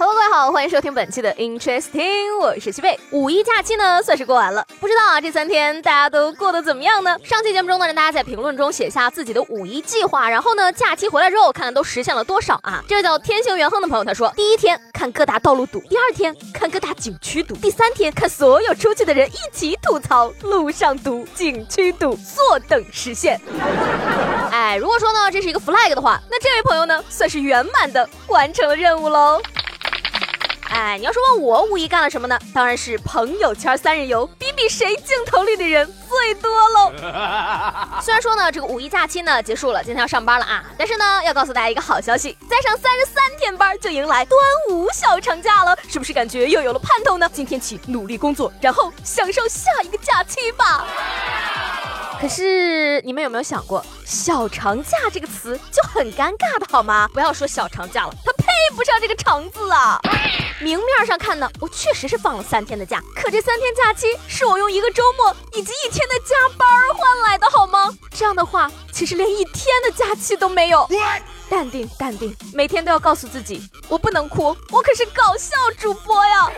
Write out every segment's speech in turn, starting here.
Hello，各位好，欢迎收听本期的 Interesting，我是西贝。五一假期呢，算是过完了，不知道啊，这三天大家都过得怎么样呢？上期节目中呢，让大家在评论中写下自己的五一计划，然后呢，假期回来之后，看看都实现了多少啊？这位叫天行元亨的朋友他说，第一天看各大道路堵，第二天看各大景区堵，第三天看所有出去的人一起吐槽路上堵、景区堵，坐等实现。哎，如果说呢，这是一个 flag 的话，那这位朋友呢，算是圆满的完成了任务喽。哎，你要是问我五一干了什么呢？当然是朋友圈三日游，比比谁镜头里的人最多喽。虽然说呢，这个五一假期呢结束了，今天要上班了啊，但是呢，要告诉大家一个好消息，再上三十三天班就迎来端午小长假了，是不是感觉又有了盼头呢？今天起努力工作，然后享受下一个假期吧。可是你们有没有想过，小长假这个词就很尴尬的好吗？不要说小长假了，它配不上这个长字啊。明面上看呢，我确实是放了三天的假，可这三天假期是我用一个周末以及一天的加班换来的，好吗？这样的话，其实连一天的假期都没有。淡定，淡定，每天都要告诉自己，我不能哭，我可是搞笑主播呀。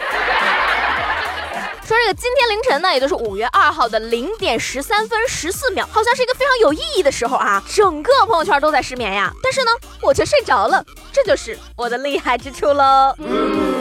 说这个今天凌晨呢，也就是五月二号的零点十三分十四秒，好像是一个非常有意义的时候啊，整个朋友圈都在失眠呀，但是呢，我却睡着了，这就是我的厉害之处喽。嗯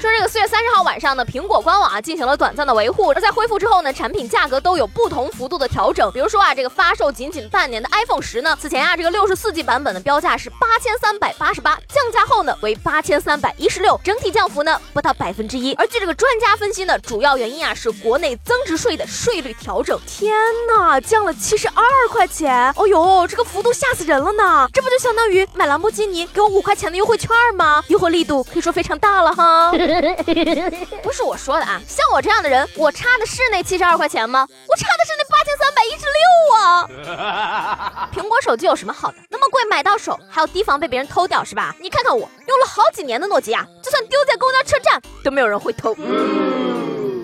说这个四月三十号晚上呢，苹果官网啊进行了短暂的维护，而在恢复之后呢，产品价格都有不同幅度的调整。比如说啊，这个发售仅仅半年的 iPhone 十呢，此前啊这个六十四 G 版本的标价是八千三百八十八，降价后呢为八千三百一十六，整体降幅呢不到百分之一。而据这个专家分析呢，主要原因啊是国内增值税的税率调整。天呐，降了七十二块钱！哦呦，这个幅度吓死人了呢！这不就相当于买兰博基尼给我五块钱的优惠券吗？优惠力度可以说非常大了哈。不是我说的啊，像我这样的人，我差的是那七十二块钱吗？我差的是那八千三百一十六啊！苹果手机有什么好的？那么贵买到手，还要提防被别人偷掉是吧？你看看我用了好几年的诺基亚，就算丢在公交车站，都没有人会偷。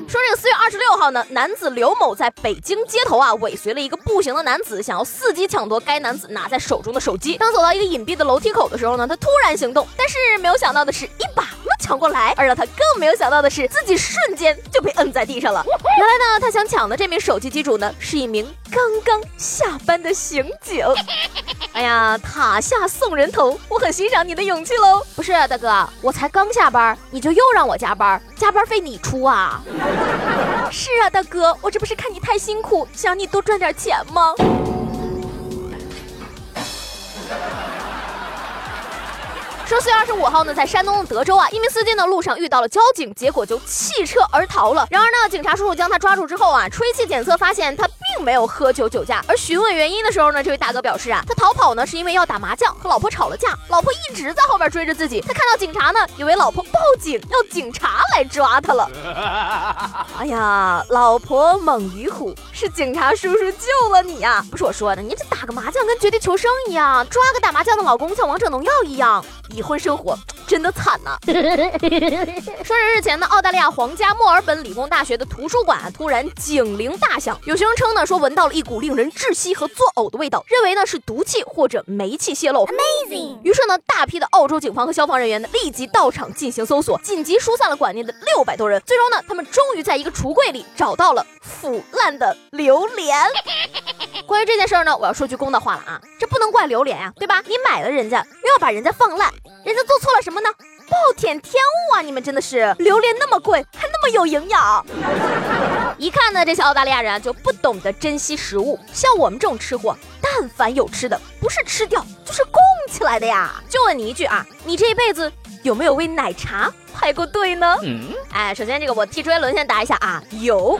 说这个四月二十六号呢，男子刘某在北京街头啊尾随了一个步行的男子，想要伺机抢夺该男子拿在手中的手机。当走到一个隐蔽的楼梯口的时候呢，他突然行动，但是没有想到的是，一把没抢过来。而让他更没有想到的是，自己瞬间就被摁在地上了。原来呢，他想抢的这名手机机主呢，是一名刚刚下班的刑警。哎呀，塔下送人头，我很欣赏你的勇气喽。不是大哥，我才刚下班，你就又让我加班，加班费你出啊？是啊，大哥，我这不是看你太辛苦，想你多赚点钱吗？说四月二十五号呢，在山东德州啊，一名司机呢路上遇到了交警，结果就弃车而逃了。然而呢，警察叔叔将他抓住之后啊，吹气检测发现他并没有喝酒酒驾。而询问原因的时候呢，这位大哥表示啊，他逃跑呢是因为要打麻将，和老婆吵了架，老婆一直在后面追着自己。他看到警察呢，以为老婆报警，要警察来抓他了。哎呀，老婆猛于虎，是警察叔叔救了你呀！不是我说的，你这打个麻将跟绝地求生一样，抓个打麻将的老公像王者荣耀一样。已婚生活真的惨呐！说是日前呢，澳大利亚皇家墨尔本理工大学的图书馆突然警铃大响，有学生称呢说闻到了一股令人窒息和作呕的味道，认为呢是毒气或者煤气泄漏。Amazing！于是呢，大批的澳洲警方和消防人员呢立即到场进行搜索，紧急疏散了馆内的六百多人。最终呢，他们终于在一个橱柜里找到了腐烂的榴莲。这事儿呢，我要说句公道话了啊，这不能怪榴莲呀，对吧？你买了人家，又要把人家放烂，人家做错了什么呢？暴殄天物啊！你们真的是，榴莲那么贵，还那么有营养。一看呢，这些澳大利亚人就不懂得珍惜食物。像我们这种吃货，但凡有吃的，不是吃掉就是供起来的呀。就问你一句啊，你这一辈子有没有为奶茶排过队呢？哎，首先这个我替周杰伦先答一下啊，有。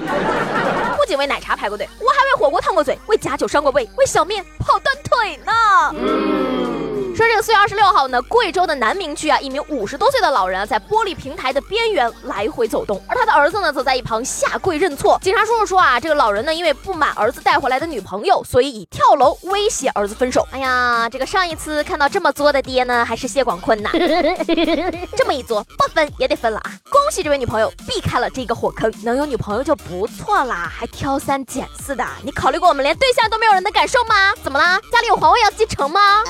不仅为奶茶排过队，我还为火锅烫过嘴，为假酒伤过胃，为小面跑断腿呢。说这个四月二十六号呢，贵州的南明区啊，一名五十多岁的老人啊，在玻璃平台的边缘来回走动，而他的儿子呢，则在一旁下跪认错。警察叔叔说啊，这个老人呢，因为不满儿子带回来的女朋友，所以以跳楼威胁儿子分手。哎呀，这个上一次看到这么作的爹呢，还是谢广坤呐。这么一作，不分也得分了啊！恭喜这位女朋友避开了这个火坑，能有女朋友就不错啦，还挑三拣四的。你考虑过我们连对象都没有人的感受吗？怎么啦？家里有皇位要继承吗？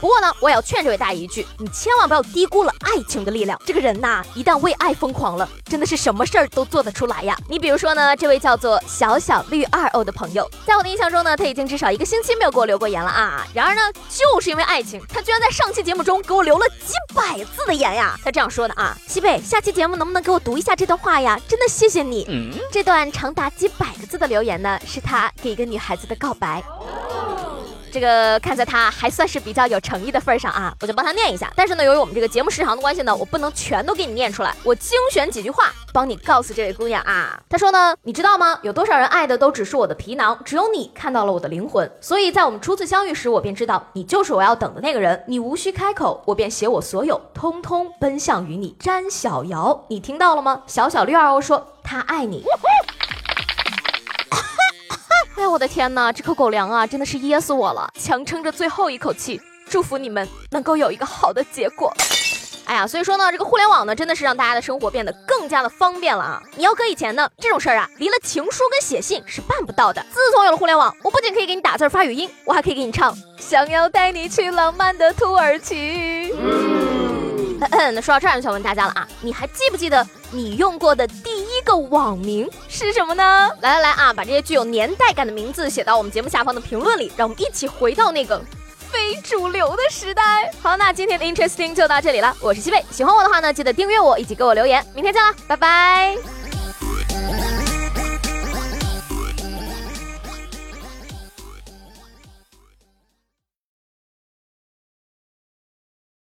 不过呢，我也要劝这位大爷一句，你千万不要低估了爱情的力量。这个人呐，一旦为爱疯狂了，真的是什么事儿都做得出来呀。你比如说呢，这位叫做小小绿二欧的朋友，在我的印象中呢，他已经至少一个星期没有给我留过言了啊。然而呢，就是因为爱情，他居然在上期节目中给我留了几百字的言呀。他这样说的啊，西贝，下期节目能不能给我读一下这段话呀？真的谢谢你。这段长达几百个字的留言呢，是他给一个女孩子的告白。这个看在他还算是比较有诚意的份上啊，我就帮他念一下。但是呢，由于我们这个节目时长的关系呢，我不能全都给你念出来。我精选几句话，帮你告诉这位姑娘啊。他说呢，你知道吗？有多少人爱的都只是我的皮囊，只有你看到了我的灵魂。所以在我们初次相遇时，我便知道你就是我要等的那个人。你无需开口，我便写我所有，通通奔向于你。詹小瑶，你听到了吗？小小绿二欧说他爱你。我的天哪，这口狗粮啊，真的是噎死我了！强撑着最后一口气，祝福你们能够有一个好的结果。哎呀，所以说呢，这个互联网呢，真的是让大家的生活变得更加的方便了啊！你要搁以前呢，这种事儿啊，离了情书跟写信是办不到的。自从有了互联网，我不仅可以给你打字发语音，我还可以给你唱《想要带你去浪漫的土耳其》。嗯那说到这儿，就想问大家了啊，你还记不记得你用过的第一个网名是什么呢？来来来啊，把这些具有年代感的名字写到我们节目下方的评论里，让我们一起回到那个非主流的时代。好，那今天的 Interesting 就到这里了，我是西贝，喜欢我的话呢，记得订阅我一起给我留言，明天见啦，拜拜。